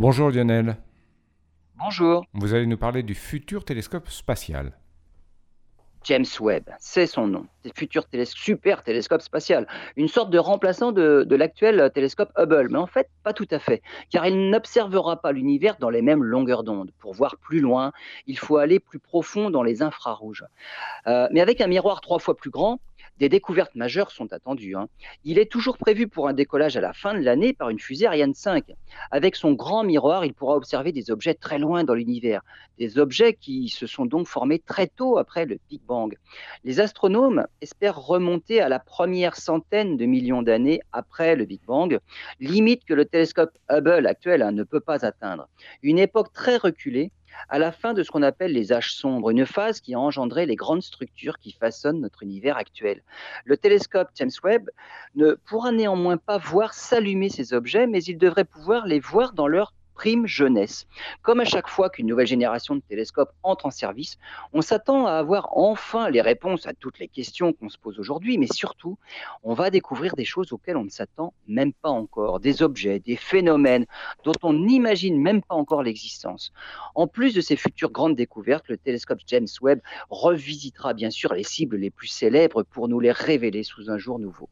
Bonjour Lionel. Bonjour. Vous allez nous parler du futur télescope spatial. James Webb, c'est son nom, futur super télescope spatial, une sorte de remplaçant de, l'actuel télescope Hubble, mais en fait pas tout à fait, car il n'observera pas l'univers dans les mêmes longueurs d'onde. Pour voir plus loin, il faut aller plus profond dans les infrarouges. Euh, mais avec un miroir trois fois plus grand, des découvertes majeures sont attendues. Hein. Il est toujours prévu pour un décollage à la fin de l'année par une fusée Ariane 5. Avec son grand miroir, il pourra observer des objets très loin dans l'univers, des objets qui se sont donc formés très tôt après le Big Bang. Les astronomes espèrent remonter à la première centaine de millions d'années après le Big Bang, limite que le télescope Hubble actuel hein, ne peut pas atteindre. Une époque très reculée à la fin de ce qu'on appelle les âges sombres, une phase qui a engendré les grandes structures qui façonnent notre univers actuel. Le télescope James Webb ne pourra néanmoins pas voir s'allumer ces objets, mais il devrait pouvoir les voir dans leur prime jeunesse. Comme à chaque fois qu'une nouvelle génération de télescopes entre en service, on s'attend à avoir enfin les réponses à toutes les questions qu'on se pose aujourd'hui, mais surtout, on va découvrir des choses auxquelles on ne s'attend même pas encore, des objets, des phénomènes dont on n'imagine même pas encore l'existence. En plus de ces futures grandes découvertes, le télescope James Webb revisitera bien sûr les cibles les plus célèbres pour nous les révéler sous un jour nouveau.